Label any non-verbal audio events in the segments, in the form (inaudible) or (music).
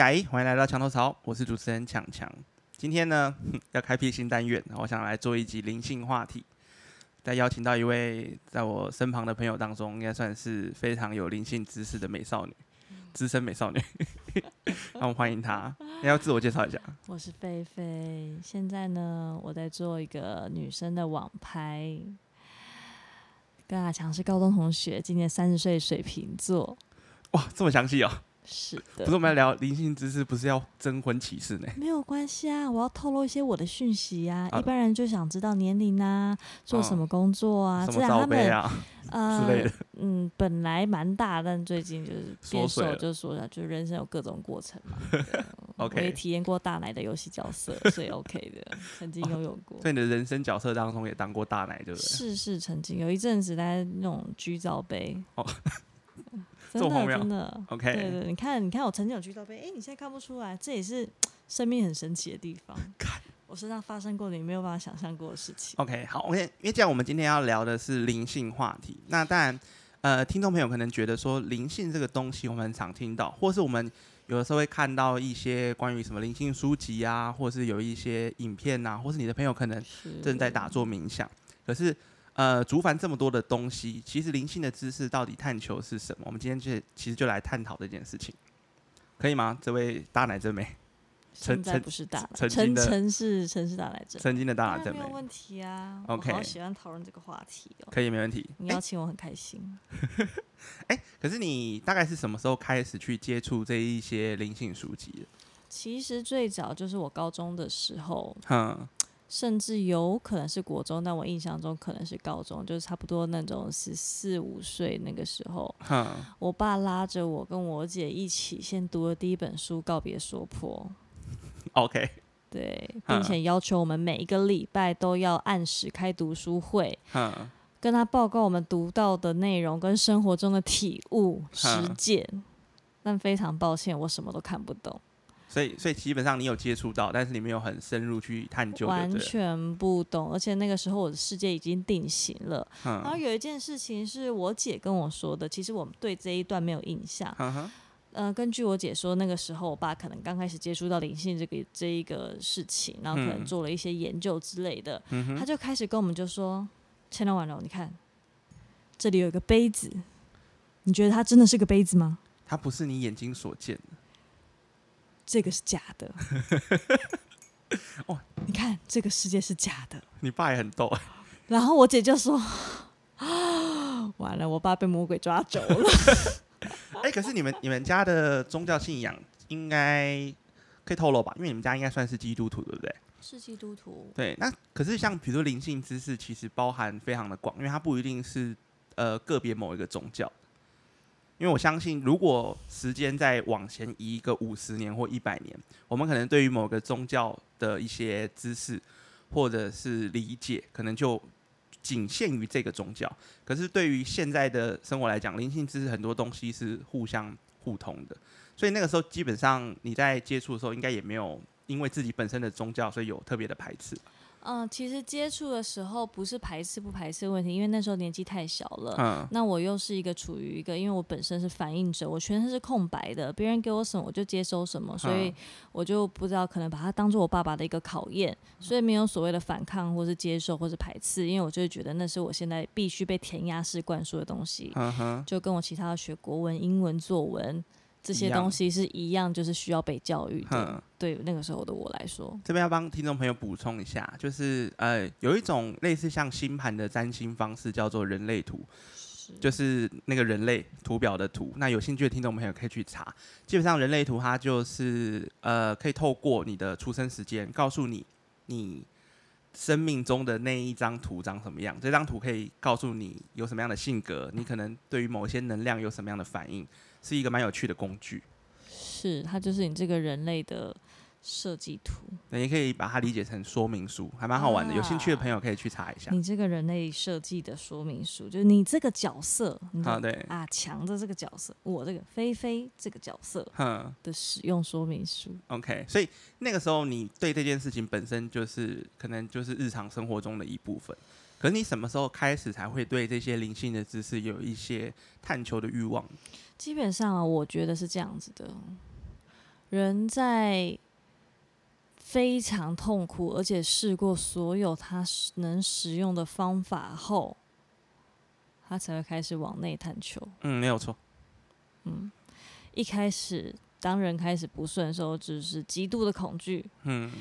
哎，欢迎来到墙头草，我是主持人强强。今天呢，要开辟新单元，我想来做一集灵性话题。再邀请到一位在我身旁的朋友当中，应该算是非常有灵性知识的美少女，资深美少女。(laughs) 让我们欢迎她。你要自我介绍一下。我是菲菲，现在呢，我在做一个女生的网拍。跟阿强是高中同学，今年三十岁，水瓶座。哇，这么详细哦。是的，不是我们要聊灵性知识，不是要征婚启事呢？没有关系啊，我要透露一些我的讯息啊。一般人就想知道年龄啊，做什么工作啊，什么罩杯啊，呃之类的。嗯，本来蛮大，但最近就是变瘦，就说下，就人生有各种过程嘛。(laughs) OK，我也体验过大奶的游戏角色，所以 OK 的，(laughs) 曾经拥有过。在你的人生角色当中也当过大奶，对不对？是是，曾经有一阵子在那种居罩杯。哦。真的真的，OK，对对，你看你看我曾经有去到杯，哎，你现在看不出来，这也是 (tsk) 生命很神奇的地方。(laughs) 我身上发生过你没有办法想象过的事情。OK，好，OK，因为这样我们今天要聊的是灵性话题。那当然，呃，听众朋友可能觉得说灵性这个东西我们很常听到，或是我们有的时候会看到一些关于什么灵性书籍啊，或是有一些影片啊，或是你的朋友可能正在打坐冥想，可是。呃，竹凡这么多的东西，其实灵性的知识到底探求是什么？我们今天就其实就来探讨这件事情，可以吗？这位大奶真美，现在不是大奶，曾经的是城市大奶真，曾经的大奶真美，没有问题啊。OK，好喜欢讨论这个话题哦，可以没问题。你邀请我很开心。(laughs) 哎，可是你大概是什么时候开始去接触这一些灵性书籍的？其实最早就是我高中的时候。嗯。甚至有可能是国中，但我印象中可能是高中，就是差不多那种十四五岁那个时候，我爸拉着我跟我姐一起先读了第一本书《告别说破 (laughs)》。OK，对，并且要求我们每一个礼拜都要按时开读书会，跟他报告我们读到的内容跟生活中的体悟实践。但非常抱歉，我什么都看不懂。所以，所以基本上你有接触到，但是你没有很深入去探究，完全不懂。而且那个时候我的世界已经定型了。然后有一件事情是我姐跟我说的，其实我们对这一段没有印象。嗯，根据我姐说，那个时候我爸可能刚开始接触到灵性这个这一个事情，然后可能做了一些研究之类的，他就开始跟我们就说：“千到万了，你看这里有一个杯子，你觉得它真的是个杯子吗？它不是你眼睛所见的。”这个是假的，(laughs) 哦，你看这个世界是假的。你爸也很逗然后我姐就说：“啊 (gasps) 完了，我爸被魔鬼抓走了。(laughs) ”哎，可是你们你们家的宗教信仰应该可以透露吧？因为你们家应该算是基督徒，对不对？是基督徒。对，那可是像比如说灵性知识，其实包含非常的广，因为它不一定是呃个别某一个宗教。因为我相信，如果时间再往前移一个五十年或一百年，我们可能对于某个宗教的一些知识或者是理解，可能就仅限于这个宗教。可是对于现在的生活来讲，灵性知识很多东西是互相互通的，所以那个时候基本上你在接触的时候，应该也没有因为自己本身的宗教，所以有特别的排斥。嗯，其实接触的时候不是排斥不排斥的问题，因为那时候年纪太小了。嗯，那我又是一个处于一个，因为我本身是反应者，我全身是空白的，别人给我什么我就接收什么，所以我就不知道可能把它当做我爸爸的一个考验，所以没有所谓的反抗或是接受或是排斥，因为我就觉得那是我现在必须被填鸭式灌输的东西。嗯就跟我其他学国文、英文、作文。这些东西是一样，就是需要被教育的。对那个时候的我来说，这边要帮听众朋友补充一下，就是呃，有一种类似像星盘的占星方式，叫做人类图，就是那个人类图表的图。那有兴趣的听众朋友可以去查。基本上，人类图它就是呃，可以透过你的出生时间，告诉你你生命中的那一张图长什么样。这张图可以告诉你有什么样的性格，你可能对于某些能量有什么样的反应。是一个蛮有趣的工具，是它就是你这个人类的设计图，那也可以把它理解成说明书，还蛮好玩的。有兴趣的朋友可以去查一下。你这个人类设计的说明书，就是你这个角色啊，对啊，强的这个角色，我这个菲菲这个角色的使用说明书。OK，所以那个时候你对这件事情本身就是可能就是日常生活中的一部分。可是你什么时候开始才会对这些灵性的知识有一些探求的欲望？基本上啊，我觉得是这样子的。人在非常痛苦，而且试过所有他能使用的方法后，他才会开始往内探求。嗯，没有错。嗯，一开始当人开始不顺的时候，就是极度的恐惧。嗯，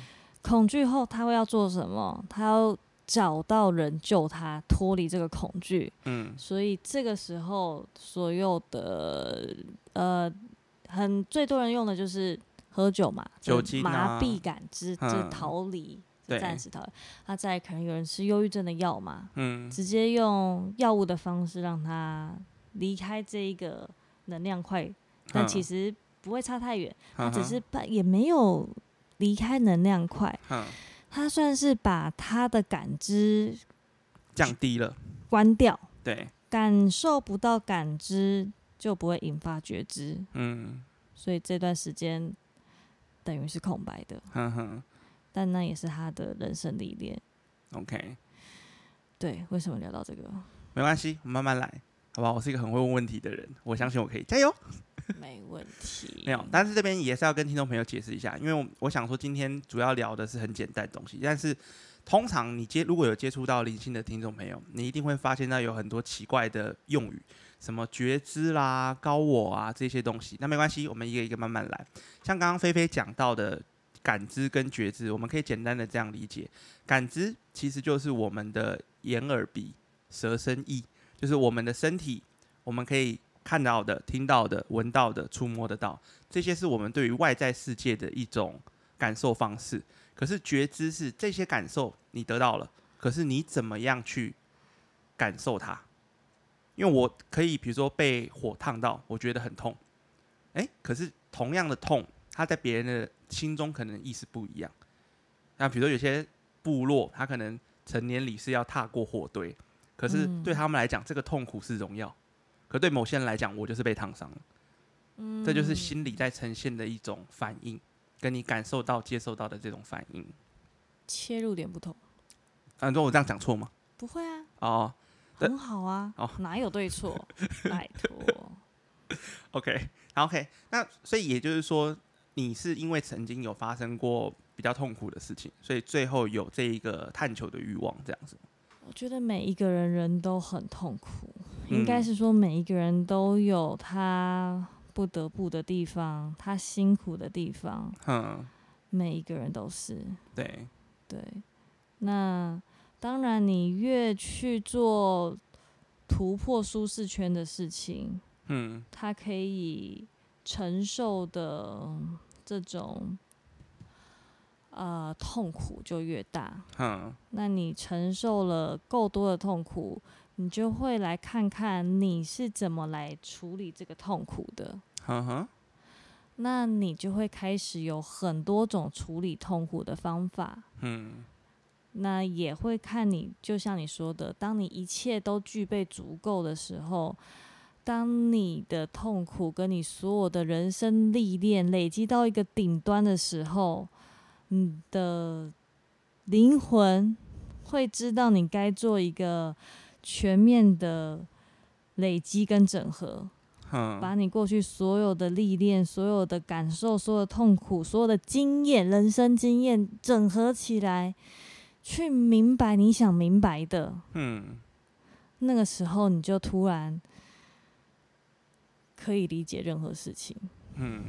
恐惧后他会要做什么？他要找到人救他脱离这个恐惧。嗯，所以这个时候所有的呃，很最多人用的就是。喝酒嘛，酒精麻痹感知，就逃离，暂时逃离。他在可能有人吃忧郁症的药嘛，嗯，直接用药物的方式让他离开这一个能量块，但其实不会差太远，他只是把也没有离开能量块，他算是把他的感知降低了，关掉，对，感受不到感知就不会引发觉知，嗯，所以这段时间。等于是空白的，但那也是他的人生历练。OK，对，为什么聊到这个？没关系，慢慢来，好吧？我是一个很会问问题的人，我相信我可以加油。(laughs) 没问题。没有，但是这边也是要跟听众朋友解释一下，因为我我想说今天主要聊的是很简单的东西，但是通常你接如果有接触到灵性的听众朋友，你一定会发现到有很多奇怪的用语。什么觉知啦、高我啊这些东西，那没关系，我们一个一个慢慢来。像刚刚菲菲讲到的感知跟觉知，我们可以简单的这样理解：感知其实就是我们的眼、耳、鼻、舌、身、意，就是我们的身体，我们可以看到的、听到的、闻到的、触摸得到，这些是我们对于外在世界的一种感受方式。可是觉知是这些感受你得到了，可是你怎么样去感受它？因为我可以，比如说被火烫到，我觉得很痛，哎，可是同样的痛，他在别人的心中可能意思不一样。那比如说有些部落，他可能成年礼是要踏过火堆，可是对他们来讲，这个痛苦是荣耀；可对某些人来讲，我就是被烫伤了。嗯，这就是心理在呈现的一种反应，跟你感受到、接受到的这种反应。切入点不同。嗯，说我这样讲错吗？不会啊。哦。很好啊，哦，哪有对错？(laughs) 拜托。OK，OK，那所以也就是说，你是因为曾经有发生过比较痛苦的事情，所以最后有这一个探求的欲望，这样子。我觉得每一个人人都很痛苦，应该是说每一个人都有他不得不的地方，他辛苦的地方。嗯，每一个人都是。对对，那。当然，你越去做突破舒适圈的事情，嗯，他可以承受的这种呃痛苦就越大。嗯，那你承受了够多的痛苦，你就会来看看你是怎么来处理这个痛苦的。那你就会开始有很多种处理痛苦的方法。嗯。那也会看你，就像你说的，当你一切都具备足够的时候，当你的痛苦跟你所有的人生历练累积到一个顶端的时候，你的灵魂会知道你该做一个全面的累积跟整合，把你过去所有的历练、所有的感受、所有的痛苦、所有的经验、人生经验整合起来。去明白你想明白的，嗯，那个时候你就突然可以理解任何事情，嗯，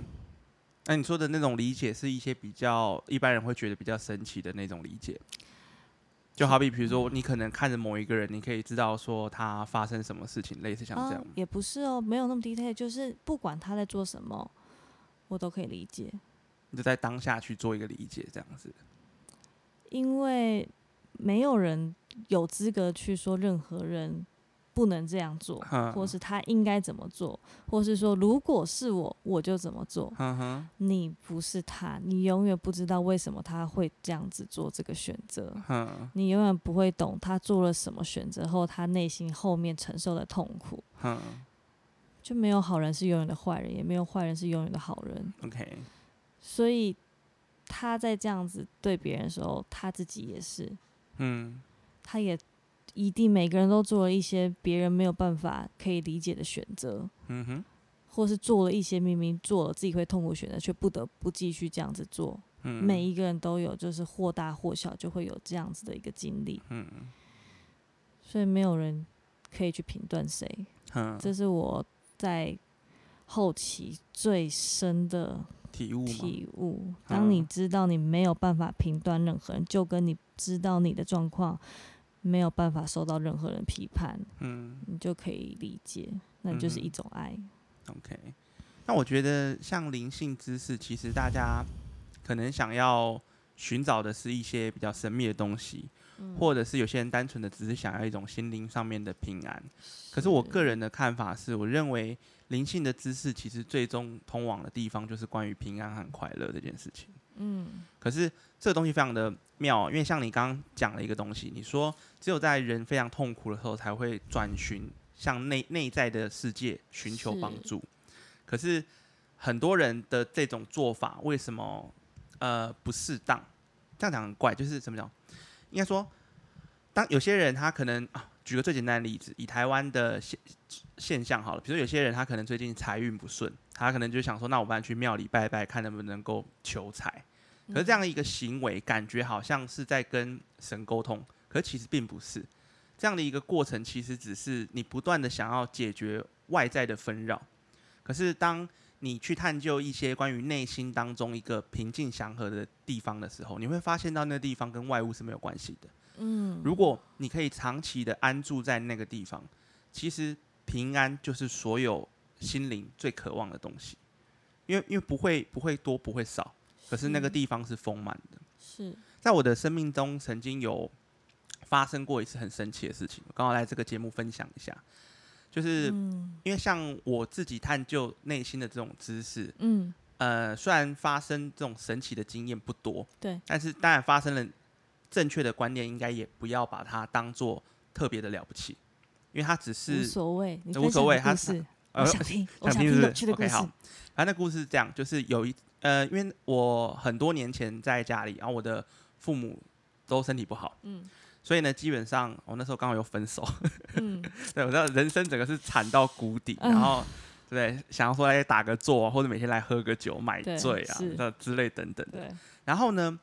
那你说的那种理解是一些比较一般人会觉得比较神奇的那种理解，就好比比如说你可能看着某一个人，你可以知道说他发生什么事情，类似像这样，也不是哦，没有那么 detail，就是不管他在做什么，我都可以理解，你就在当下去做一个理解，这样子。因为没有人有资格去说任何人不能这样做，或是他应该怎么做，或是说如果是我，我就怎么做。你不是他，你永远不知道为什么他会这样子做这个选择。你永远不会懂他做了什么选择后，他内心后面承受的痛苦。就没有好人是永远的坏人，也没有坏人是永远的好人。OK，所以。他在这样子对别人的时候，他自己也是，嗯，他也一定每个人都做了一些别人没有办法可以理解的选择，嗯哼，或是做了一些明明做了自己会痛苦选择，却不得不继续这样子做。嗯，每一个人都有，就是或大或小，就会有这样子的一个经历。嗯，所以没有人可以去评断谁。嗯，这是我在后期最深的体悟。体悟，当你知道你没有办法评断任何人，就跟你知道你的状况没有办法受到任何人批判，嗯，你就可以理解，那就是一种爱。OK，那我觉得像灵性知识，其实大家可能想要寻找的是一些比较神秘的东西，或者是有些人单纯的只是想要一种心灵上面的平安。可是我个人的看法是，我认为灵性的知识其实最终通往的地方就是关于平安和快乐这件事情。嗯，可是这个东西非常的妙，因为像你刚刚讲了一个东西，你说只有在人非常痛苦的时候才会转寻。向内内在的世界寻求帮助，可是很多人的这种做法为什么呃不适当？这样讲很怪，就是怎么讲？应该说，当有些人他可能啊，举个最简单的例子，以台湾的现现象好了，比如说有些人他可能最近财运不顺，他可能就想说，那我们去庙里拜拜，看能不能够求财。可是这样一个行为，感觉好像是在跟神沟通，可其实并不是。这样的一个过程，其实只是你不断的想要解决外在的纷扰。可是，当你去探究一些关于内心当中一个平静祥和的地方的时候，你会发现到那个地方跟外物是没有关系的。嗯，如果你可以长期的安住在那个地方，其实平安就是所有心灵最渴望的东西。因为，因为不会不会多，不会少，可是那个地方是丰满的。是在我的生命中曾经有。发生过一次很神奇的事情，刚好来这个节目分享一下。就是因为像我自己探究内心的这种知识，嗯，呃，虽然发生这种神奇的经验不多，对，但是当然发生了正确的观念，应该也不要把它当做特别的了不起，因为它只是无所谓，无所谓，它是我想听，我想 (laughs) 听有趣的故事。好，反正那故事是这样，就是有一呃，因为我很多年前在家里，然后我的父母都身体不好，嗯。所以呢，基本上我那时候刚好又分手，嗯，(laughs) 对我知道人生整个是惨到谷底，然后对想要说来打个坐，或者每天来喝个酒买醉啊，那之类等等。对，然后呢，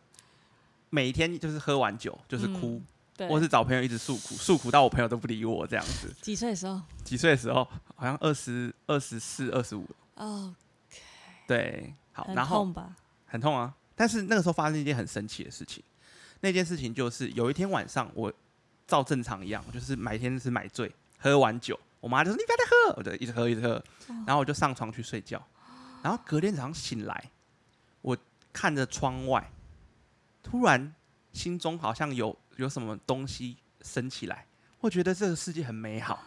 每天就是喝完酒就是哭，或是找朋友一直诉苦，诉苦到我朋友都不理我这样子。几岁的时候？几岁的时候？好像二十二十四、二十五。哦，对，好，然后？很痛啊！但是那个时候发生一件很神奇的事情。那件事情就是有一天晚上，我照正常一样，就是每天是买醉，喝完酒，我妈就说你不要再喝，我就一直喝一直喝，然后我就上床去睡觉，然后隔天早上醒来，我看着窗外，突然心中好像有有什么东西升起来，我觉得这个世界很美好，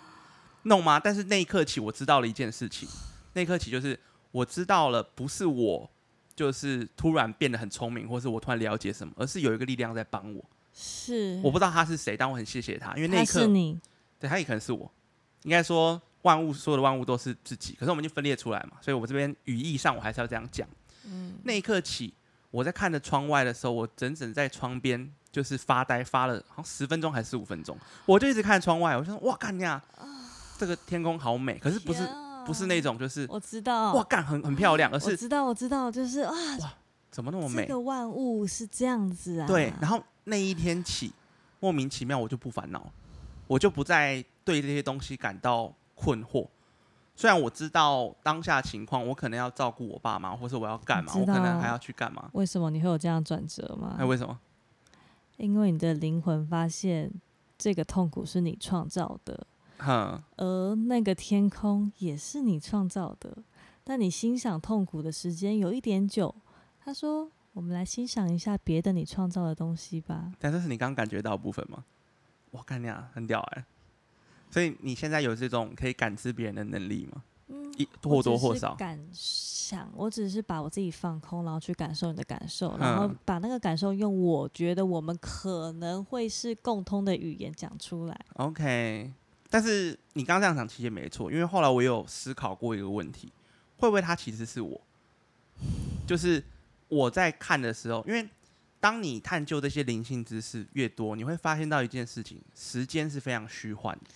弄吗？但是那一刻起，我知道了一件事情，那一刻起就是我知道了，不是我。就是突然变得很聪明，或是我突然了解什么，而是有一个力量在帮我。是，我不知道他是谁，但我很谢谢他，因为那一刻，对他也可能是我。应该说，万物所有的万物都是自己，可是我们就分裂出来嘛，所以我这边语义上我还是要这样讲。嗯，那一刻起，我在看着窗外的时候，我整整在窗边就是发呆，发了好像十分钟还是十五分钟，我就一直看窗外，我就说哇，干呀，这个天空好美，可是不是。不是那种，就是我知道，哇，干很很漂亮，而是我知道，我知道，就是啊，哇，怎么那么美？这个万物是这样子啊。对，然后那一天起，莫名其妙，我就不烦恼，我就不再对这些东西感到困惑。虽然我知道当下情况，我可能要照顾我爸妈，或是我要干嘛，我可能还要去干嘛？为什么你会有这样转折吗？哎，为什么？因为你的灵魂发现这个痛苦是你创造的。而那个天空也是你创造的，但你欣赏痛苦的时间有一点久。他说：“我们来欣赏一下别的你创造的东西吧。”但这是你刚刚感觉到的部分吗？我看你啊，很屌哎！所以你现在有这种可以感知别人的能力吗？嗯，或多或少感想。我只是把我自己放空，然后去感受你的感受，然后把那个感受用我觉得我们可能会是共通的语言讲出来。OK。但是你刚刚这样讲其实没错，因为后来我有思考过一个问题，会不会他其实是我？就是我在看的时候，因为当你探究这些灵性知识越多，你会发现到一件事情：时间是非常虚幻的，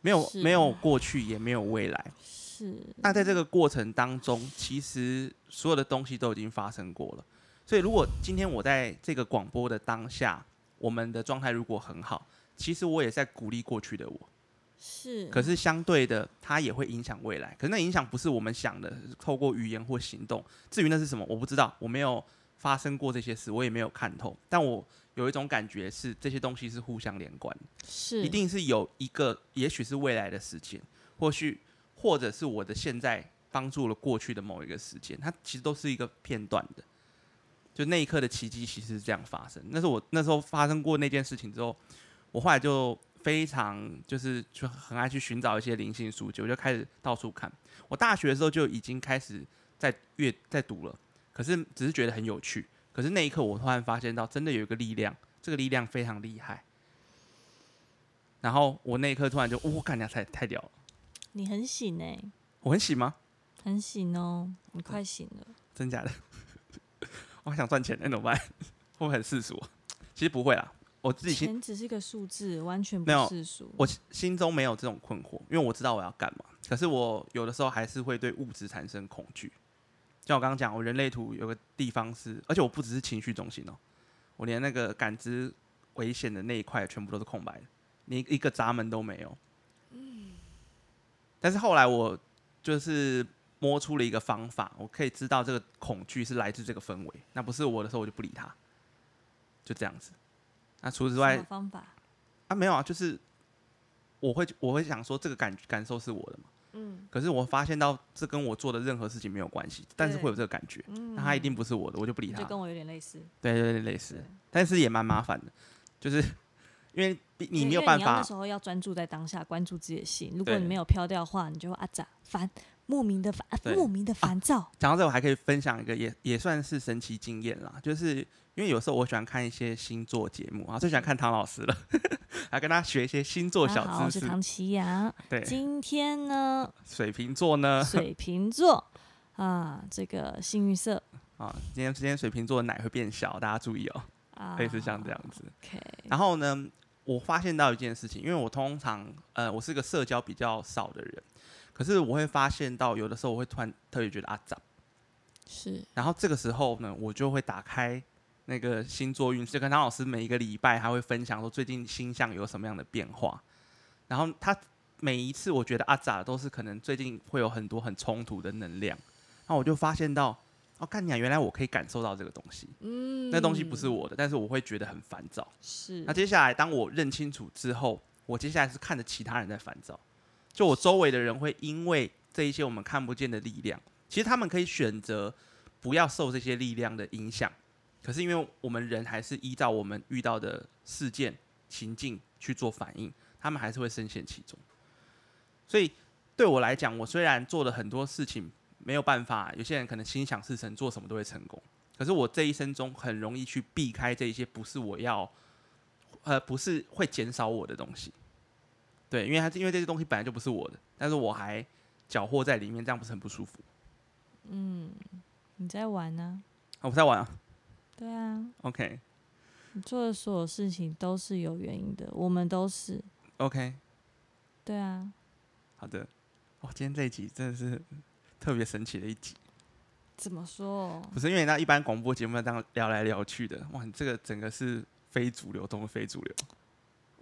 没有没有过去，也没有未来。是。那在这个过程当中，其实所有的东西都已经发生过了。所以，如果今天我在这个广播的当下，我们的状态如果很好，其实我也在鼓励过去的我。是。可是相对的，它也会影响未来。可是那影响不是我们想的，透过语言或行动。至于那是什么，我不知道，我没有发生过这些事，我也没有看透。但我有一种感觉是，这些东西是互相连贯，是，一定是有一个，也许是未来的时间，或许或者是我的现在帮助了过去的某一个时间，它其实都是一个片段的。就那一刻的奇迹，其实是这样发生。那是我那时候发生过那件事情之后，我后来就非常就是就很爱去寻找一些灵性书籍，我就开始到处看。我大学的时候就已经开始在阅在读了，可是只是觉得很有趣。可是那一刻，我突然发现到真的有一个力量，这个力量非常厉害。然后我那一刻突然就，我感觉太太屌了。你很醒哎，我很醒吗？很醒哦，你快醒了。真假的？(laughs) 我想赚钱，那怎么办？(laughs) 会不会很世俗？其实不会啦，我自己钱只是一个数字，完全不世俗。我心中没有这种困惑，因为我知道我要干嘛。可是我有的时候还是会对物质产生恐惧。像我刚刚讲，我人类图有个地方是，而且我不只是情绪中心哦，我连那个感知危险的那一块全部都是空白的，连一个闸门都没有。嗯。但是后来我就是。摸出了一个方法，我可以知道这个恐惧是来自这个氛围。那不是我的时候，我就不理他，就这样子。那除此之外，方法啊，没有啊，就是我会我会想说，这个感感受是我的嘛。嗯。可是我发现到这跟我做的任何事情没有关系，但是会有这个感觉。那他一定不是我的，我就不理他。就跟我有点类似。对对对，类似。但是也蛮麻烦的，就是 (laughs) 因为你没有办法。那时候要专注在当下，关注自己的心。如果你没有飘掉的话，你就会啊咋烦。莫名的烦，莫名的烦躁。讲到这，我还可以分享一个，也也算是神奇经验啦。就是因为有时候我喜欢看一些星座节目啊，最喜欢看唐老师了，(laughs) 来跟他学一些星座小知识。我是唐奇阳。对，今天呢？水瓶座呢？水瓶座 (laughs) 啊，这个幸运色啊，今天今天水瓶座的奶会变小，大家注意哦。啊，类似像这样子。OK。然后呢，我发现到一件事情，因为我通常呃，我是个社交比较少的人。可是我会发现到，有的时候我会突然特别觉得啊脏，是。然后这个时候呢，我就会打开那个星座运势，跟唐老师每一个礼拜他会分享说最近星象有什么样的变化。然后他每一次我觉得啊咋都是可能最近会有很多很冲突的能量，那我就发现到哦，看你啊，原来我可以感受到这个东西，嗯，那东西不是我的，但是我会觉得很烦躁。是。那接下来当我认清楚之后，我接下来是看着其他人在烦躁。就我周围的人会因为这一些我们看不见的力量，其实他们可以选择不要受这些力量的影响，可是因为我们人还是依照我们遇到的事件情境去做反应，他们还是会深陷其中。所以对我来讲，我虽然做了很多事情没有办法，有些人可能心想事成，做什么都会成功，可是我这一生中很容易去避开这一些不是我要，呃，不是会减少我的东西。对，因为他因为这些东西本来就不是我的，但是我还搅和在里面，这样不是很不舒服？嗯，你在玩呢？我在玩啊。对啊。OK。你做的所有事情都是有原因的，我们都是。OK。对啊。好的。哇，今天这一集真的是特别神奇的一集。怎么说？不是因为那一般广播节目这样聊来聊去的，哇，你这个整个是非主流中的非主流。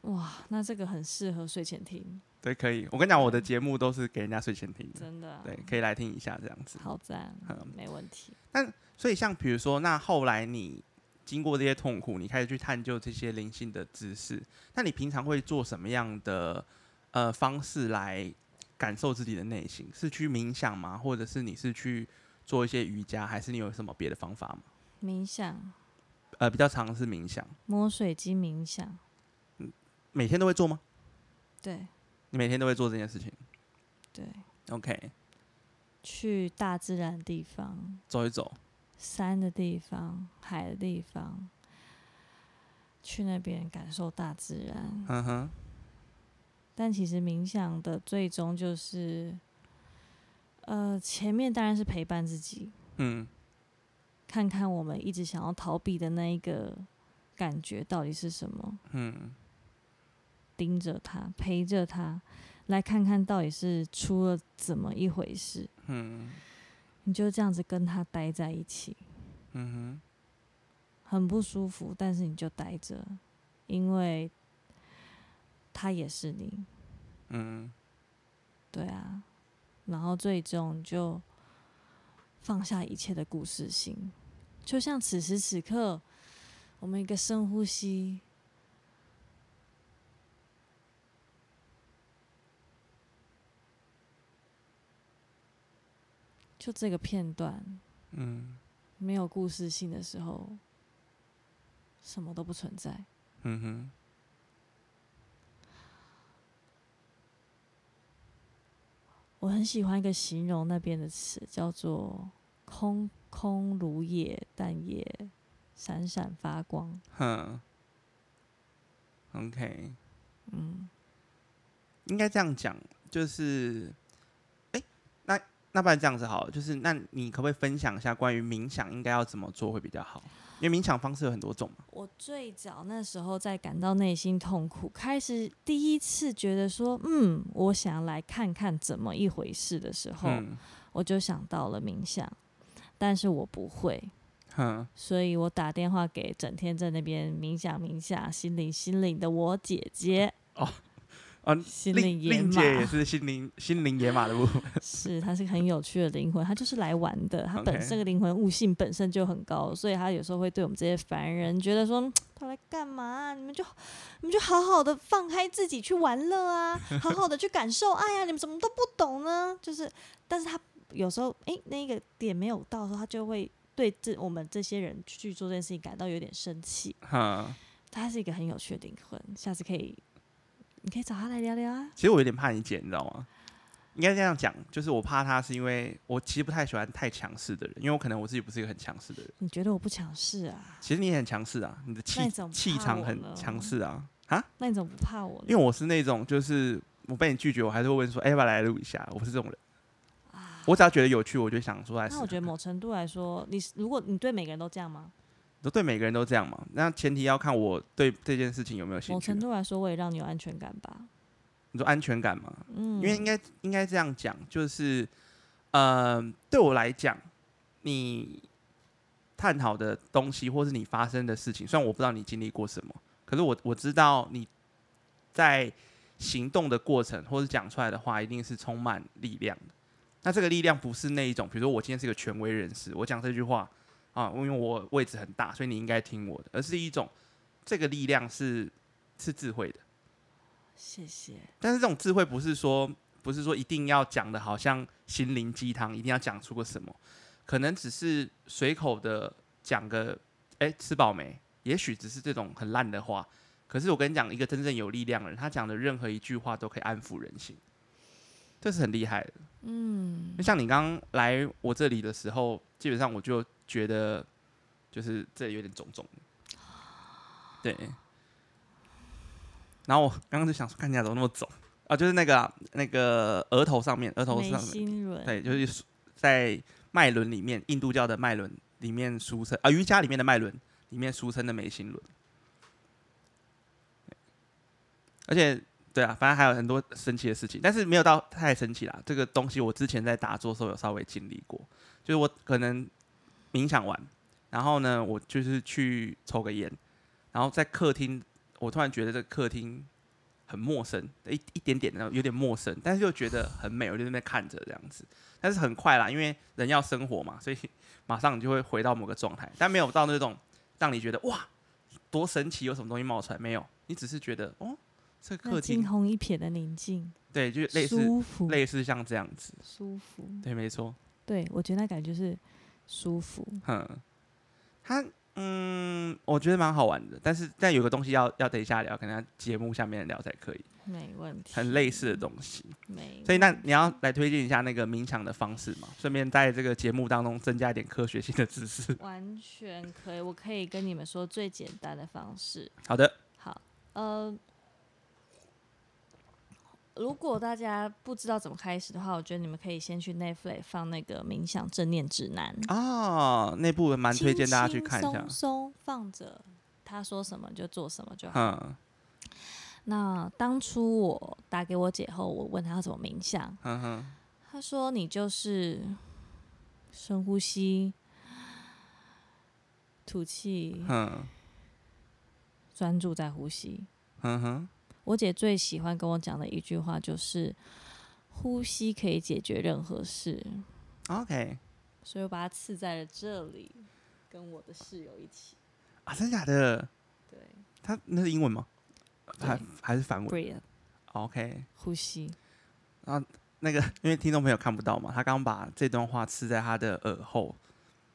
哇，那这个很适合睡前听。对，可以。我跟你讲，我的节目都是给人家睡前听的。真的。对，可以来听一下这样子。好赞，没问题。但所以像比如说，那后来你经过这些痛苦，你开始去探究这些灵性的知识，那你平常会做什么样的呃方式来感受自己的内心？是去冥想吗？或者是你是去做一些瑜伽，还是你有什么别的方法吗？冥想。呃，比较常是冥想。摸水晶冥想。每天都会做吗？对，你每天都会做这件事情。对，OK。去大自然的地方走一走，山的地方、海的地方，去那边感受大自然。嗯哼。但其实冥想的最终就是，呃，前面当然是陪伴自己。嗯。看看我们一直想要逃避的那一个感觉到底是什么？嗯。盯着他，陪着他，来看看到底是出了怎么一回事。嗯，你就这样子跟他待在一起。嗯哼，很不舒服，但是你就待着，因为他也是你。嗯，对啊，然后最终就放下一切的故事性，就像此时此刻，我们一个深呼吸。就这个片段，嗯，没有故事性的时候，什么都不存在。嗯哼，我很喜欢一个形容那边的词，叫做“空空如也，但也闪闪发光”。哼，OK，嗯，应该这样讲，就是。那不然这样子好了，就是那你可不可以分享一下关于冥想应该要怎么做会比较好？因为冥想方式有很多种嘛。我最早那时候在感到内心痛苦，开始第一次觉得说，嗯，我想要来看看怎么一回事的时候，我就想到了冥想，但是我不会，所以我打电话给整天在那边冥想冥想、心灵心灵的我姐姐。哦。啊，心灵野马也是心灵心灵野马的部分。(laughs) 是，他是很有趣的灵魂，他就是来玩的。他本身这个灵魂悟性本身就很高，所以他有时候会对我们这些凡人觉得说，他来干嘛？你们就你们就好好的放开自己去玩乐啊，(laughs) 好好的去感受爱呀！你们怎么都不懂呢？就是，但是他有时候哎，那个点没有到的时候，他就会对这我们这些人去做这件事情感到有点生气。哈，他是一个很有趣的灵魂，下次可以。你可以找他来聊聊啊。其实我有点怕你姐，你知道吗？应该这样讲，就是我怕他是因为我其实不太喜欢太强势的人，因为我可能我自己不是一个很强势的人。你觉得我不强势啊？其实你很强势啊，你的气气场很强势啊。啊？那你怎么不怕我呢？因为我是那种，就是我被你拒绝，我还是会问说：“哎，要不要来录一下？”我不是这种人。啊。我只要觉得有趣，我就想说来。那我觉得某程度来说，你如果你对每个人都这样吗？都对每个人都这样嘛？那前提要看我对这件事情有没有兴趣。某程度来说，我也让你有安全感吧。你说安全感吗？嗯，因为应该应该这样讲，就是，呃，对我来讲，你探讨的东西，或是你发生的事情，虽然我不知道你经历过什么，可是我我知道你在行动的过程，或者讲出来的话，一定是充满力量的。那这个力量不是那一种，比如说我今天是一个权威人士，我讲这句话啊，因为我位置很大，所以你应该听我的，而是一种这个力量是是智慧的。谢谢。但是这种智慧不是说，不是说一定要讲的，好像心灵鸡汤，一定要讲出个什么，可能只是随口的讲个，哎，吃饱没？也许只是这种很烂的话。可是我跟你讲，一个真正有力量的人，他讲的任何一句话都可以安抚人心，这是很厉害的。嗯。就像你刚刚来我这里的时候，基本上我就觉得，就是这有点肿肿的。对。然后我刚刚就想说，看起来怎么那么肿啊？就是那个那个额头上面，额头上面，对，就是在脉轮里面，印度教的脉轮里面俗称啊，瑜伽里面的脉轮里面俗称的眉心轮。而且，对啊，反正还有很多神奇的事情，但是没有到太神奇啦。这个东西我之前在打坐的时候有稍微经历过，就是我可能冥想完，然后呢，我就是去抽个烟，然后在客厅。我突然觉得这个客厅很陌生，一一点点的有点陌生，但是又觉得很美，我就在那边看着这样子。但是很快啦，因为人要生活嘛，所以马上你就会回到某个状态，但没有到那种让你觉得哇多神奇，有什么东西冒出来没有？你只是觉得哦，这个客厅惊鸿一瞥的宁静，对，就类似类似像这样子，舒服，对，没错，对我觉得那感觉是舒服，哼，他。嗯，我觉得蛮好玩的，但是但有个东西要要等一下聊，可能节目下面聊才可以。没问题。很类似的东西。没。所以那你要来推荐一下那个冥想的方式嘛？顺便在这个节目当中增加一点科学性的知识。(laughs) 完全可以，我可以跟你们说最简单的方式。好的。好，呃。如果大家不知道怎么开始的话，我觉得你们可以先去 Netflix 放那个冥想正念指南啊，那部蛮推荐大家去看一下。松松放着，他说什么就做什么就好。那当初我打给我姐后，我问她要怎么冥想，她说你就是深呼吸，吐气，专注在呼吸。我姐最喜欢跟我讲的一句话就是，呼吸可以解决任何事。OK，所以我把它刺在了这里，跟我的室友一起。啊，真的假的？对。他那是英文吗？还还是反文？OK，呼吸。然后那个，因为听众朋友看不到嘛，他刚把这段话刺在他的耳后，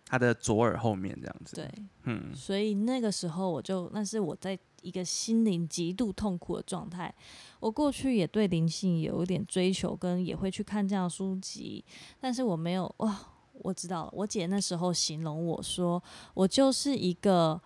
他的左耳后面这样子。对，嗯。所以那个时候我就，那是我在一个心灵极度痛苦的状态。我过去也对灵性有一点追求，跟也会去看这样书籍，但是我没有哇，我知道了。我姐那时候形容我说，我就是一个。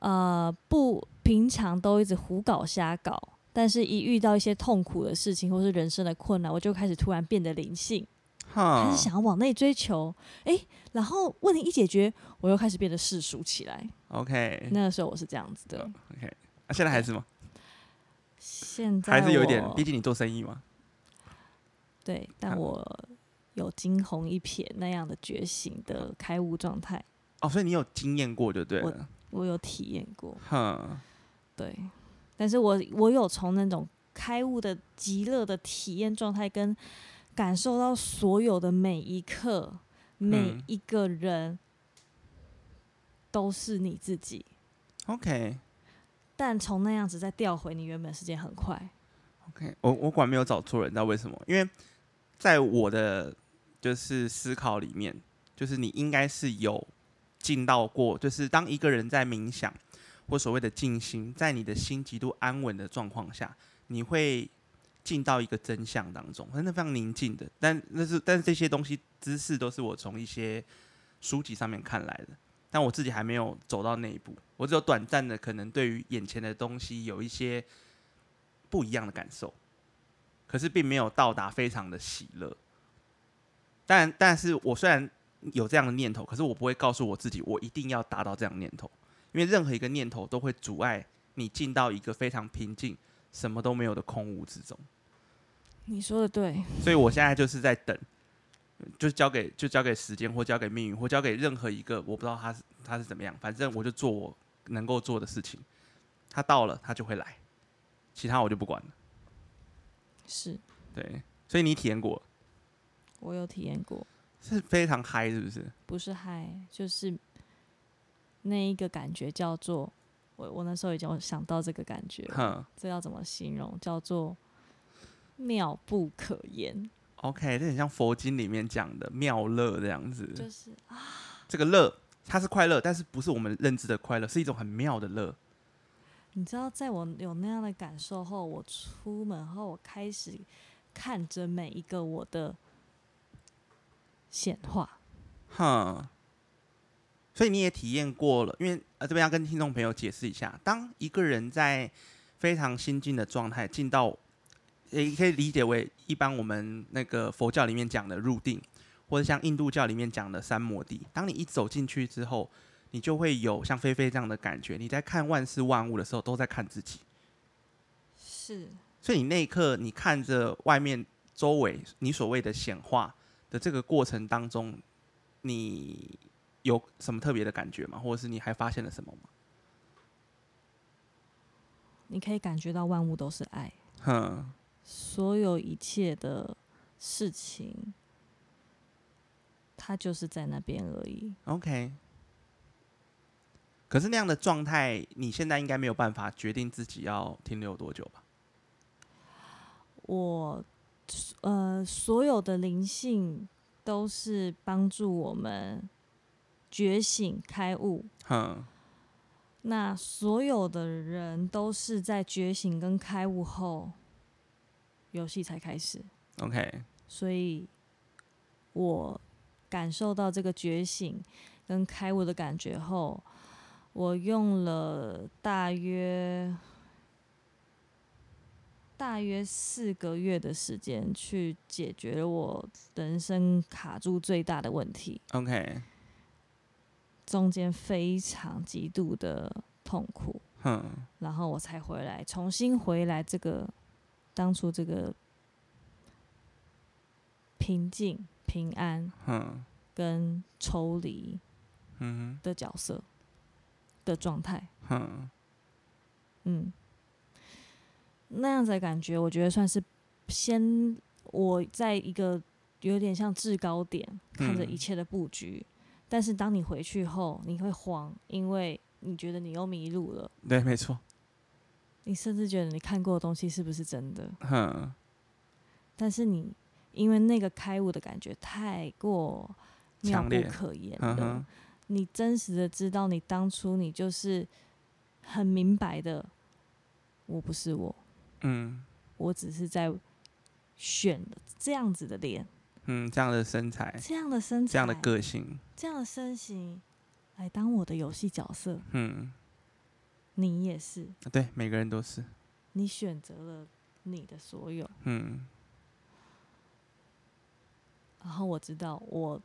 呃，不，平常都一直胡搞瞎搞，但是一遇到一些痛苦的事情或是人生的困难，我就开始突然变得灵性，开始想要往内追求，哎，然后问题一解决，我又开始变得世俗起来。OK，那个时候我是这样子的。OK，那现在还是吗？现在还是有一点，毕竟你做生意嘛。对，但我有惊鸿一瞥那样的觉醒的开悟状态。哦，所以你有经验过对不对了。我有体验过，哼对，但是我我有从那种开悟的极乐的体验状态，跟感受到所有的每一刻，每一个人都是你自己。OK，但从那样子再调回你原本时间很快。OK，我我果然没有找错人，知道为什么？因为在我的就是思考里面，就是你应该是有。进到过，就是当一个人在冥想或所谓的静心，在你的心极度安稳的状况下，你会进到一个真相当中，真的非常宁静的。但那是，但是这些东西知识都是我从一些书籍上面看来的，但我自己还没有走到那一步。我只有短暂的可能对于眼前的东西有一些不一样的感受，可是并没有到达非常的喜乐。但但是我虽然。有这样的念头，可是我不会告诉我自己，我一定要达到这样的念头，因为任何一个念头都会阻碍你进到一个非常平静、什么都没有的空无之中。你说的对，所以我现在就是在等，就交给就交给时间，或交给命运，或交给任何一个我不知道他是他是怎么样，反正我就做我能够做的事情，他到了他就会来，其他我就不管了。是，对，所以你体验过，我有体验过。是非常嗨，是不是？不是嗨，就是那一个感觉叫做我我那时候已经想到这个感觉，这要怎么形容？叫做妙不可言。OK，这很像佛经里面讲的妙乐这样子，就是啊，这个乐它是快乐，但是不是我们认知的快乐，是一种很妙的乐。你知道，在我有那样的感受后，我出门后，我开始看着每一个我的。显化，哼，所以你也体验过了，因为呃这边要跟听众朋友解释一下，当一个人在非常心境的状态进到，也可以理解为一般我们那个佛教里面讲的入定，或者像印度教里面讲的三摩地，当你一走进去之后，你就会有像菲菲这样的感觉，你在看万事万物的时候都在看自己，是，所以你那一刻你看着外面周围你所谓的显化。的这个过程当中，你有什么特别的感觉吗？或者是你还发现了什么吗？你可以感觉到万物都是爱，哼，所有一切的事情，它就是在那边而已。OK，可是那样的状态，你现在应该没有办法决定自己要停留多久吧？我。呃，所有的灵性都是帮助我们觉醒开悟。嗯，那所有的人都是在觉醒跟开悟后，游戏才开始。OK，所以我感受到这个觉醒跟开悟的感觉后，我用了大约。大约四个月的时间去解决了我人生卡住最大的问题。OK，中间非常极度的痛苦。嗯然后我才回来，重新回来这个当初这个平静、平安，嗯跟抽离，的角色的状态，嗯，那样子的感觉，我觉得算是先我在一个有点像制高点看着一切的布局，但是当你回去后，你会慌，因为你觉得你又迷路了。对，没错。你甚至觉得你看过的东西是不是真的？哼。但是你因为那个开悟的感觉太过妙不可言了，你真实的知道你当初你就是很明白的。我不是我，嗯，我只是在选这样子的脸，嗯，这样的身材，这样的身材，这样的个性，这样的身形，来当我的游戏角色，嗯，你也是，对，每个人都是，你选择了你的所有，嗯，然后我知道我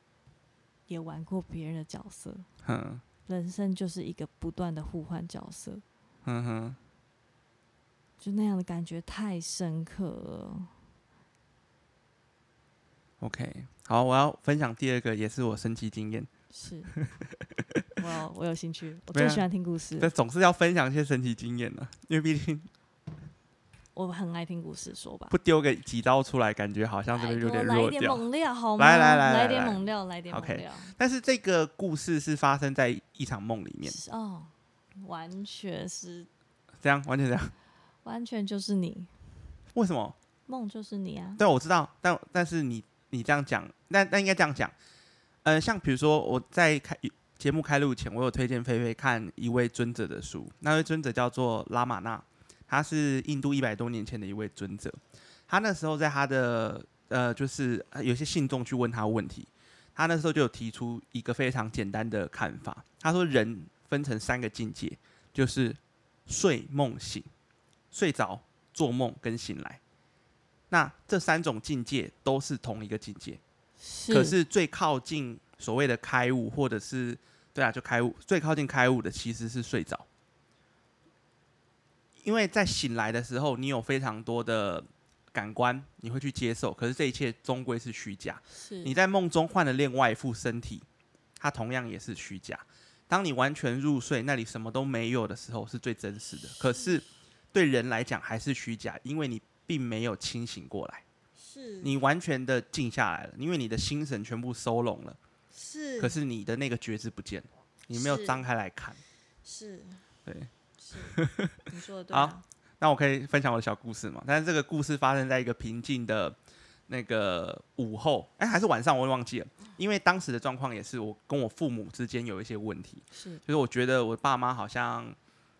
也玩过别人的角色，嗯，人生就是一个不断的互换角色，嗯哼。就那样的感觉太深刻了。OK，好，我要分享第二个，也是我神奇经验。是，我我有兴趣，(laughs) 我最喜欢听故事。但总是要分享一些神奇经验呢，因为毕竟我很爱听故事，说吧。不丢个几刀出来，感觉好像这边有点弱掉。来点猛料好吗？来来来，来点猛料，来点猛料。但是这个故事是发生在一场梦里面。哦，完全是这样，完全这样。完全就是你，为什么梦就是你啊？对，我知道，但但是你你这样讲，那那应该这样讲，呃，像比如说我在开节目开录前，我有推荐菲菲看一位尊者的书，那位尊者叫做拉玛纳，他是印度一百多年前的一位尊者，他那时候在他的呃，就是有些信众去问他问题，他那时候就有提出一个非常简单的看法，他说人分成三个境界，就是睡梦醒。睡着、做梦跟醒来，那这三种境界都是同一个境界，可是最靠近所谓的开悟，或者是对啊，就开悟最靠近开悟的其实是睡着，因为在醒来的时候，你有非常多的感官，你会去接受，可是这一切终归是虚假。是你在梦中换了另外一副身体，它同样也是虚假。当你完全入睡，那里什么都没有的时候，是最真实的。可是。对人来讲还是虚假，因为你并没有清醒过来，是你完全的静下来了，因为你的心神全部收拢了，是。可是你的那个觉知不见了，你没有张开来看，是，对，是，(laughs) 你说的对。好，那我可以分享我的小故事嘛？但是这个故事发生在一个平静的那个午后，哎，还是晚上，我忘记了，因为当时的状况也是我跟我父母之间有一些问题，是，就是我觉得我爸妈好像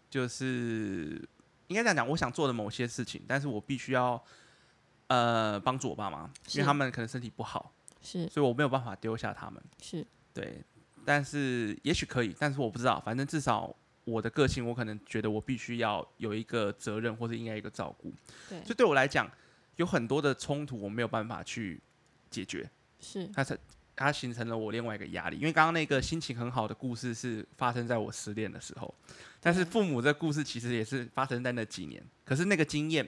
就是。应该这样讲，我想做的某些事情，但是我必须要呃帮助我爸妈，因为他们可能身体不好，是，所以我没有办法丢下他们，是。对，但是也许可以，但是我不知道，反正至少我的个性，我可能觉得我必须要有一个责任，或者应该一个照顾，对，所以对我来讲，有很多的冲突我没有办法去解决，是，它是它形成了我另外一个压力，因为刚刚那个心情很好的故事是发生在我失恋的时候。但是父母这故事其实也是发生在那几年，可是那个经验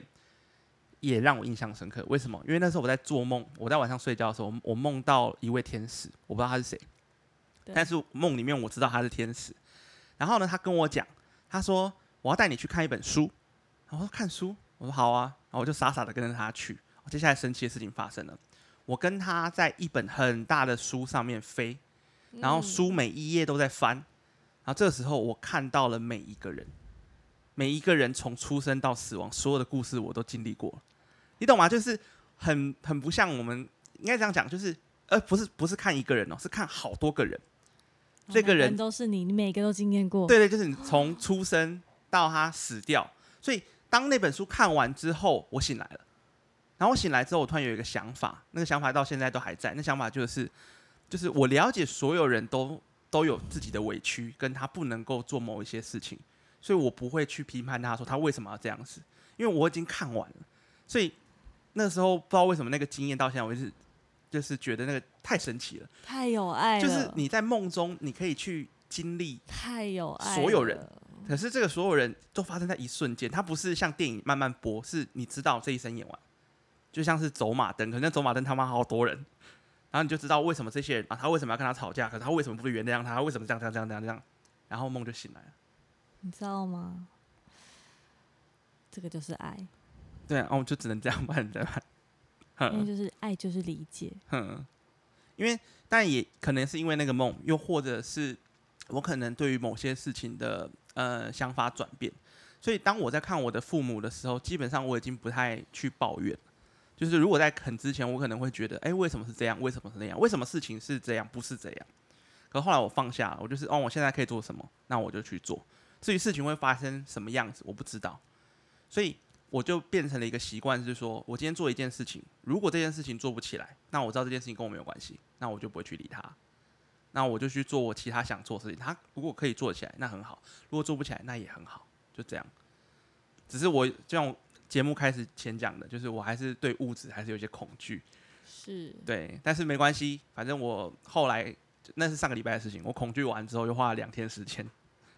也让我印象深刻。为什么？因为那时候我在做梦，我在晚上睡觉的时候，我梦到一位天使，我不知道他是谁，但是梦里面我知道他是天使。然后呢，他跟我讲，他说我要带你去看一本书。我说看书，我说好啊。然后我就傻傻的跟着他去。接下来神奇的事情发生了，我跟他在一本很大的书上面飞，然后书每一页都在翻。然后这个时候，我看到了每一个人，每一个人从出生到死亡，所有的故事我都经历过，你懂吗？就是很很不像我们应该这样讲，就是呃，不是不是看一个人哦，是看好多个人，这个人都是你，你每个都经验过。对对，就是你从出生到他死掉。所以当那本书看完之后，我醒来了。然后我醒来之后，我突然有一个想法，那个想法到现在都还在。那想法就是，就是我了解所有人都。都有自己的委屈，跟他不能够做某一些事情，所以我不会去批判他说他为什么要这样子，因为我已经看完了。所以那时候不知道为什么那个经验到现在为止，就是觉得那个太神奇了，太有爱了。就是你在梦中，你可以去经历太有爱所有人，可是这个所有人都发生在一瞬间，它不是像电影慢慢播，是你知道这一生演完，就像是走马灯，可能走马灯他妈好多人，然后你就知道为什么这些人啊，他为什么要跟他吵架，可是他为什么不原谅他，他为什么这样这样这样这样这样，然后梦就醒来了，你知道吗？这个就是爱，对啊，我就只能这样办，对吧？(laughs) 因为就是爱，就是理解。哼，因为但也可能是因为那个梦，又或者是我可能对于某些事情的呃想法转变，所以当我在看我的父母的时候，基本上我已经不太去抱怨。就是如果在很之前，我可能会觉得，哎，为什么是这样？为什么是那样？为什么事情是这样，不是这样？可后来我放下了，我就是哦，我现在可以做什么，那我就去做。至于事情会发生什么样子，我不知道，所以。我就变成了一个习惯，是说我今天做一件事情，如果这件事情做不起来，那我知道这件事情跟我没有关系，那我就不会去理他，那我就去做我其他想做的事情。他如果可以做起来，那很好；如果做不起来，那也很好，就这样。只是我就像节目开始前讲的，就是我还是对物质还是有些恐惧，是对，但是没关系，反正我后来那是上个礼拜的事情，我恐惧完之后又花了两天时间，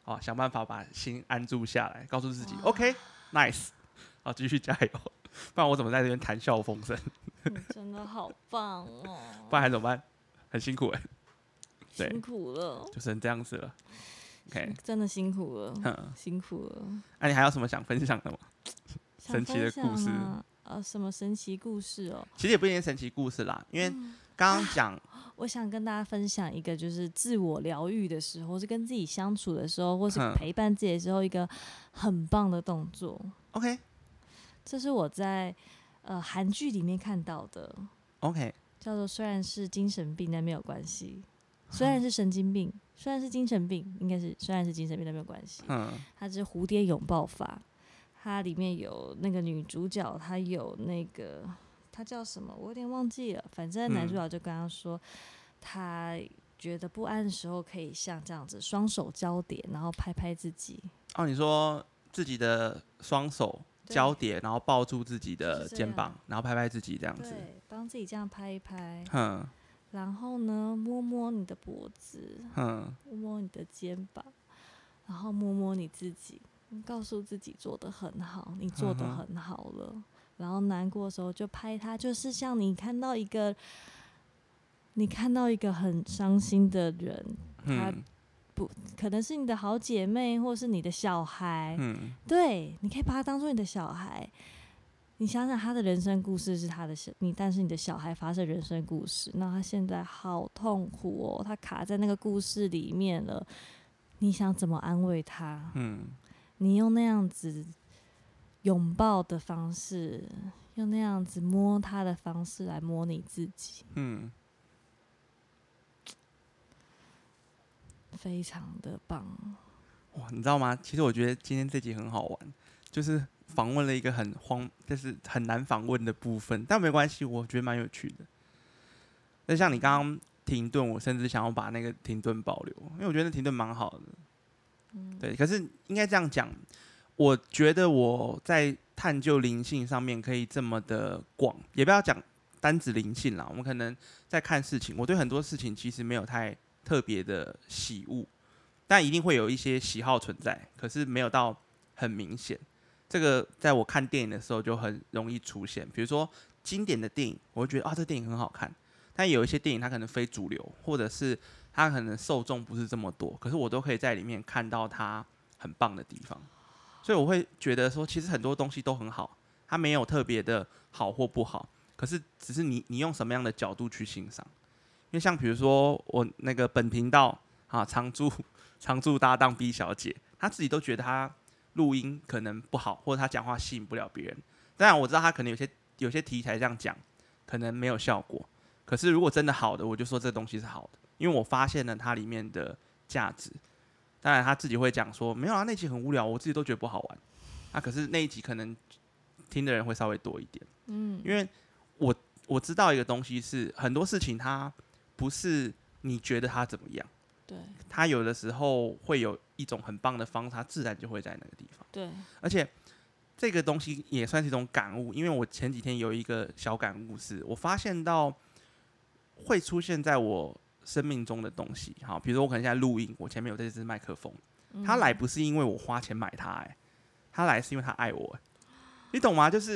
啊，想办法把心安住下来，告诉自己，OK，nice。好，继续加油，不然我怎么在这边谈笑风生？真的好棒哦！(laughs) 不然还怎么办？很辛苦哎，辛苦了，就成这样子了。OK，真的辛苦了，辛苦了。那你还有什么想分享的吗？神奇的故事？呃，什么神奇故事哦？其实也不一定神奇故事啦，因为刚刚讲，我想跟大家分享一个，就是自我疗愈的时候，是跟自己相处的时候，或是陪伴自己的时候，一个很棒的动作。OK。这是我在呃韩剧里面看到的，OK，叫做虽然是精神病但没有关系，虽然是神经病，虽然是精神病，应该是虽然是精神病但没有关系。嗯，它是蝴蝶拥抱法，它里面有那个女主角，她有那个她叫什么，我有点忘记了。反正男主角就跟她说，他觉得不安的时候可以像这样子，双手交叠，然后拍拍自己。哦，你说自己的双手。交叠，然后抱住自己的肩膀，然后拍拍自己这样子，对，帮自己这样拍一拍，嗯，然后呢，摸摸你的脖子，嗯，摸摸你的肩膀，然后摸摸你自己，告诉自己做的很好，你做的很好了。然后难过的时候就拍他，就是像你看到一个，你看到一个很伤心的人，他。不可能是你的好姐妹，或是你的小孩。嗯，对，你可以把他当做你的小孩。你想想，他的人生故事是他的小你，但是你的小孩发生人生故事，那他现在好痛苦哦，他卡在那个故事里面了。你想怎么安慰他？嗯，你用那样子拥抱的方式，用那样子摸他的方式来摸你自己。嗯。非常的棒，哇！你知道吗？其实我觉得今天这集很好玩，就是访问了一个很荒，就是很难访问的部分，但没关系，我觉得蛮有趣的。那像你刚刚停顿，我甚至想要把那个停顿保留，因为我觉得停顿蛮好的。对。可是应该这样讲，我觉得我在探究灵性上面可以这么的广，也不要讲单指灵性啦。我们可能在看事情，我对很多事情其实没有太。特别的喜恶，但一定会有一些喜好存在，可是没有到很明显。这个在我看电影的时候就很容易出现，比如说经典的电影，我会觉得啊，这电影很好看。但有一些电影它可能非主流，或者是他可能受众不是这么多，可是我都可以在里面看到他很棒的地方。所以我会觉得说，其实很多东西都很好，它没有特别的好或不好，可是只是你你用什么样的角度去欣赏。因为像比如说我那个本频道啊常驻常驻搭档 B 小姐，她自己都觉得她录音可能不好，或者她讲话吸引不了别人。当然我知道她可能有些有些题材这样讲可能没有效果，可是如果真的好的，我就说这东西是好的，因为我发现了它里面的价值。当然他自己会讲说没有啊，那集很无聊，我自己都觉得不好玩。啊，可是那一集可能听的人会稍微多一点。嗯，因为我我知道一个东西是很多事情它。不是你觉得它怎么样？对，它有的时候会有一种很棒的方式，他自然就会在那个地方。对，而且这个东西也算是一种感悟，因为我前几天有一个小感悟，是我发现到会出现在我生命中的东西。好，比如说我可能现在录音，我前面有这支麦克风，他来不是因为我花钱买他，哎，他来是因为他爱我，你懂吗？就是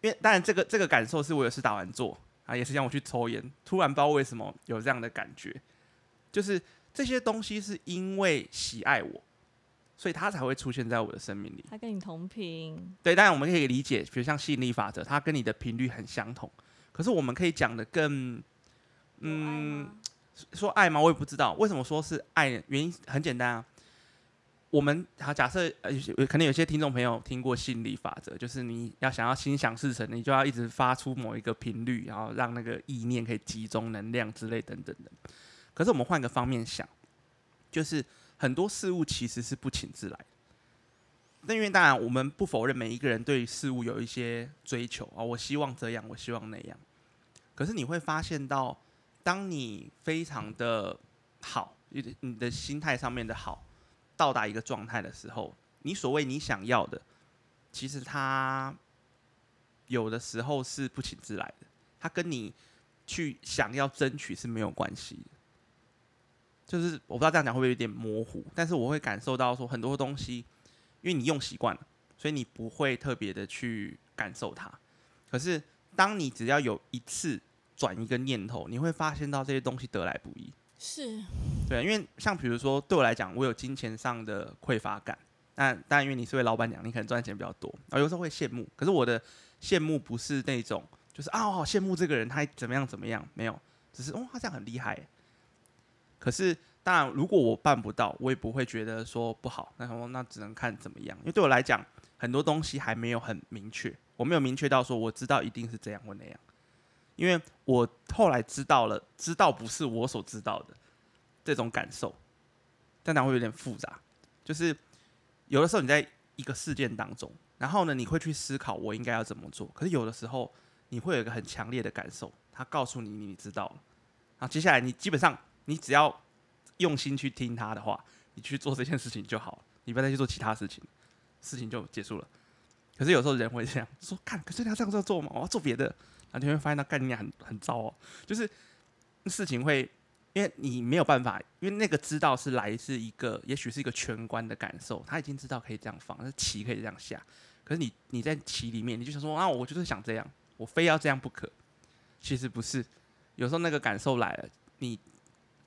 因为当然这个这个感受是我有次打完坐啊，也是让我去抽烟，突然不知道为什么有这样的感觉，就是这些东西是因为喜爱我，所以他才会出现在我的生命里。他跟你同频，对，当然我们可以理解，比如像吸引力法则，它跟你的频率很相同。可是我们可以讲的更，嗯，说爱吗？我也不知道为什么说是爱，原因很简单啊。我们好假设，呃，可能有些听众朋友听过心理法则，就是你要想要心想事成，你就要一直发出某一个频率，然后让那个意念可以集中能量之类等等的。可是我们换个方面想，就是很多事物其实是不请自来。那因为当然，我们不否认每一个人对事物有一些追求啊，我希望这样，我希望那样。可是你会发现到，当你非常的好，你你的心态上面的好。到达一个状态的时候，你所谓你想要的，其实它有的时候是不请自来的，它跟你去想要争取是没有关系的。就是我不知道这样讲会不会有点模糊，但是我会感受到说很多东西，因为你用习惯了，所以你不会特别的去感受它。可是当你只要有一次转一个念头，你会发现到这些东西得来不易。是。对，因为像比如说，对我来讲，我有金钱上的匮乏感。那当然，因为你是位老板娘，你可能赚钱比较多，然后有时候会羡慕。可是我的羡慕不是那种，就是啊，我好羡慕这个人，他怎么样怎么样，没有，只是哦，他这样很厉害。可是当然，如果我办不到，我也不会觉得说不好。那说那只能看怎么样。因为对我来讲，很多东西还没有很明确，我没有明确到说我知道一定是这样或那样。因为我后来知道了，知道不是我所知道的。这种感受，但然会有点复杂。就是有的时候你在一个事件当中，然后呢，你会去思考我应该要怎么做。可是有的时候你会有一个很强烈的感受，他告诉你你知道了。然后接下来你基本上你只要用心去听他的话，你去做这件事情就好了。你不要再去做其他事情，事情就结束了。可是有时候人会这样说：看，可是你要这样做做吗？我要做别的。然后你会发现那概念很很糟哦，就是事情会。因为你没有办法，因为那个知道是来自一个，也许是一个全观的感受，他已经知道可以这样放，那棋可以这样下。可是你你在棋里面，你就想说啊，我就是想这样，我非要这样不可。其实不是，有时候那个感受来了，你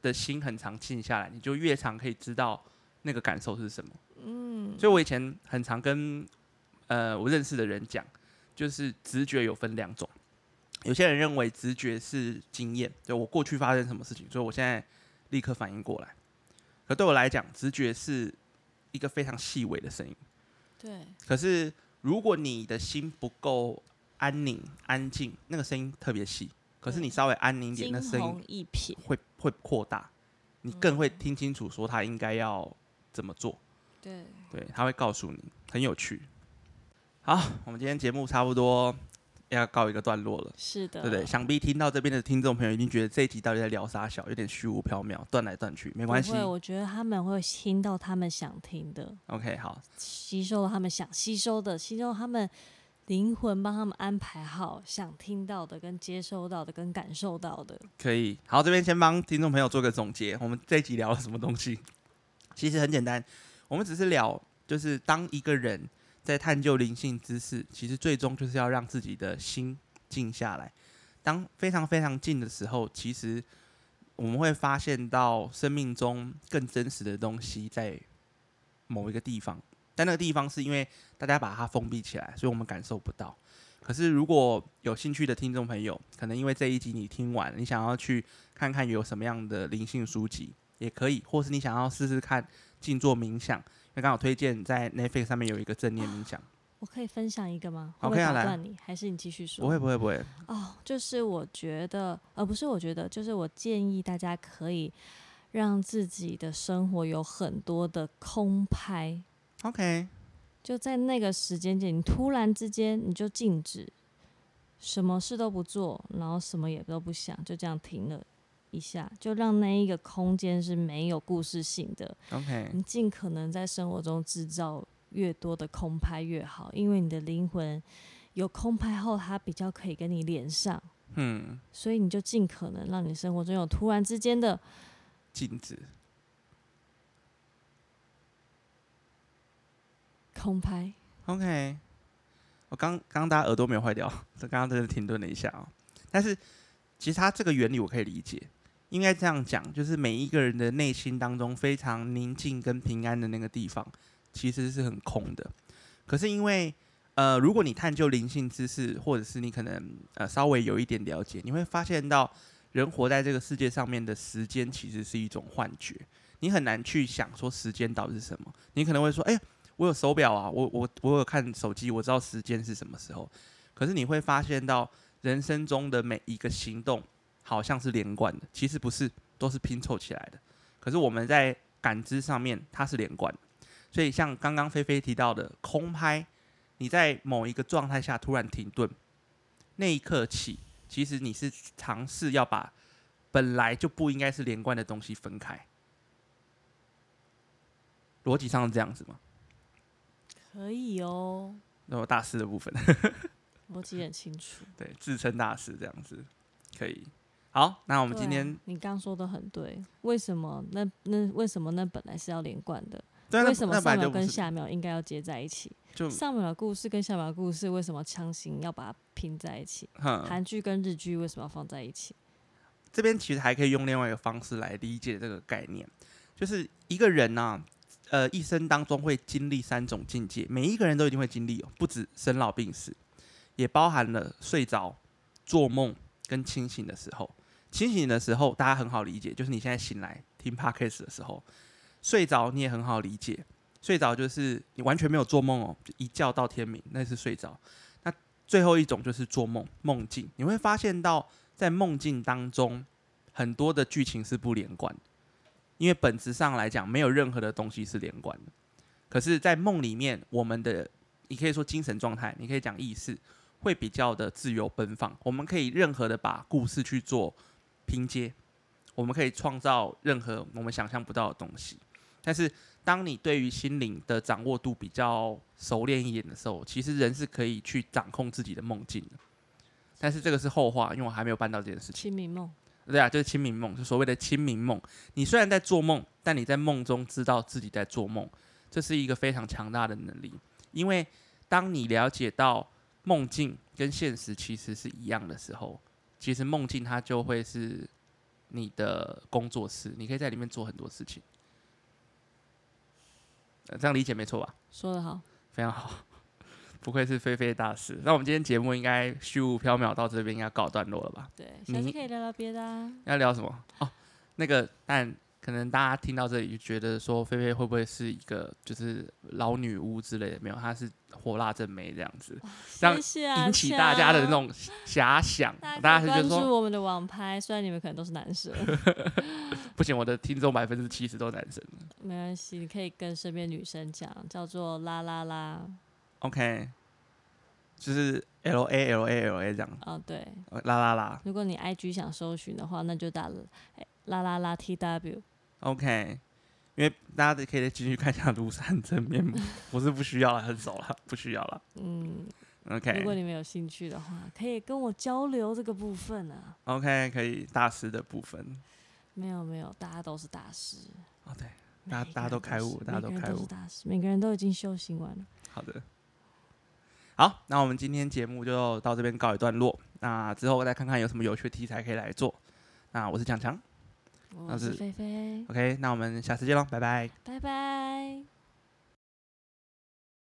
的心很常静下来，你就越常可以知道那个感受是什么。嗯，所以我以前很常跟呃我认识的人讲，就是直觉有分两种。有些人认为直觉是经验，就我过去发生什么事情，所以我现在立刻反应过来。可对我来讲，直觉是一个非常细微的声音。对。可是如果你的心不够安宁、安静，那个声音特别细。可是你稍微安宁一点，那声音会会扩大，你更会听清楚说他应该要怎么做。对。对，他会告诉你，很有趣。好，我们今天节目差不多。要告一个段落了，是的，对不对？想必听到这边的听众朋友一定觉得这一集到底在聊啥小，有点虚无缥缈，断来断去，没关系。我觉得他们会听到他们想听的。OK，好，吸收了他们想吸收的，吸收他们灵魂帮他们安排好想听到的、跟接收到的、跟感受到的。可以，好，这边先帮听众朋友做个总结。我们这一集聊了什么东西？其实很简单，我们只是聊，就是当一个人。在探究灵性知识，其实最终就是要让自己的心静下来。当非常非常静的时候，其实我们会发现到生命中更真实的东西在某一个地方。但那个地方是因为大家把它封闭起来，所以我们感受不到。可是如果有兴趣的听众朋友，可能因为这一集你听完，你想要去看看有什么样的灵性书籍，也可以；或是你想要试试看静坐冥想。那刚好推荐在 Netflix 上面有一个正念冥想，(gasps) 我可以分享一个吗？我可以打断你，还是你继续说？不会不会不会。哦，就是我觉得，而不是我觉得，就是我建议大家可以让自己的生活有很多的空拍。OK，就在那个时间点，你突然之间你就静止，什么事都不做，然后什么也都不想，就这样停了。一下，就让那一个空间是没有故事性的。OK，你尽可能在生活中制造越多的空拍越好，因为你的灵魂有空拍后，它比较可以跟你连上。嗯，所以你就尽可能让你生活中有突然之间的镜子。空拍。OK，我刚刚大家耳朵没有坏掉，这 (laughs) 刚刚真的停顿了一下啊。但是其实它这个原理我可以理解，应该这样讲，就是每一个人的内心当中非常宁静跟平安的那个地方，其实是很空的。可是因为呃，如果你探究灵性知识，或者是你可能呃稍微有一点了解，你会发现到人活在这个世界上面的时间其实是一种幻觉，你很难去想说时间到底是什么。你可能会说，哎，我有手表啊，我我我有看手机，我知道时间是什么时候。可是你会发现到人生中的每一个行动好像是连贯的，其实不是，都是拼凑起来的。可是我们在感知上面它是连贯的，所以像刚刚菲菲提到的空拍。你在某一个状态下突然停顿，那一刻起，其实你是尝试要把本来就不应该是连贯的东西分开，逻辑上是这样子吗？可以哦。那我大师的部分，(laughs) 逻辑很清楚。对，自称大师这样子，可以。好，那我们今天你刚说的很对，为什么那那为什么那本来是要连贯的？为什么上秒跟下秒应该要接在一起？就上秒的故事跟下秒的故事为什么强行要把它拼在一起？韩剧跟日剧为什么要放在一起？这边其实还可以用另外一个方式来理解这个概念，就是一个人呢，呃，一生当中会经历三种境界，每一个人都一定会经历哦，不止生老病死，也包含了睡着、做梦跟清醒的时候。清醒的时候大家很好理解，就是你现在醒来听 podcast 的时候。睡着你也很好理解，睡着就是你完全没有做梦哦，一觉到天明，那是睡着。那最后一种就是做梦，梦境。你会发现到在梦境当中，很多的剧情是不连贯的，因为本质上来讲，没有任何的东西是连贯的。可是，在梦里面，我们的你可以说精神状态，你可以讲意识，会比较的自由奔放。我们可以任何的把故事去做拼接，我们可以创造任何我们想象不到的东西。但是，当你对于心灵的掌握度比较熟练一点的时候，其实人是可以去掌控自己的梦境的。但是这个是后话，因为我还没有办到这件事情。清明梦，对啊，就是清明梦，就所谓的清明梦。你虽然在做梦，但你在梦中知道自己在做梦，这是一个非常强大的能力。因为当你了解到梦境跟现实其实是一样的时候，其实梦境它就会是你的工作室，你可以在里面做很多事情。这样理解没错吧？说得好，非常好，(laughs) 不愧是菲菲大师。那我们今天节目应该虚无缥缈到这边应该告段落了吧？对，下次可以聊聊别的啊。要聊什么？哦，那个，但可能大家听到这里就觉得说，菲菲会不会是一个就是老女巫之类的？没有，她是火辣正妹这样子，这样引起大家的那种遐想。大家关注我们的网拍，虽然你们可能都是男生。(laughs) 不行，我的听众百分之七十都是男生。没关系，你可以跟身边女生讲，叫做啦啦啦。OK，就是 L A L A L A 这样。哦，对，啦啦啦。如果你 IG 想搜寻的话，那就打啦啦啦 T W。OK，因为大家可以继续看一下庐山真面目，(laughs) 我是不需要了，很熟了，不需要了。嗯，OK。如果你们有兴趣的话，可以跟我交流这个部分啊。OK，可以大师的部分。没有没有，大家都是大师。哦，对，大家大家都开悟，大家都开悟。大师，每个人都已经修行完了。好的，好，那我们今天节目就到这边告一段落。那之后再看看有什么有趣的题材可以来做。那我是强强，我是菲菲。OK，那我们下次见喽，拜拜。拜拜。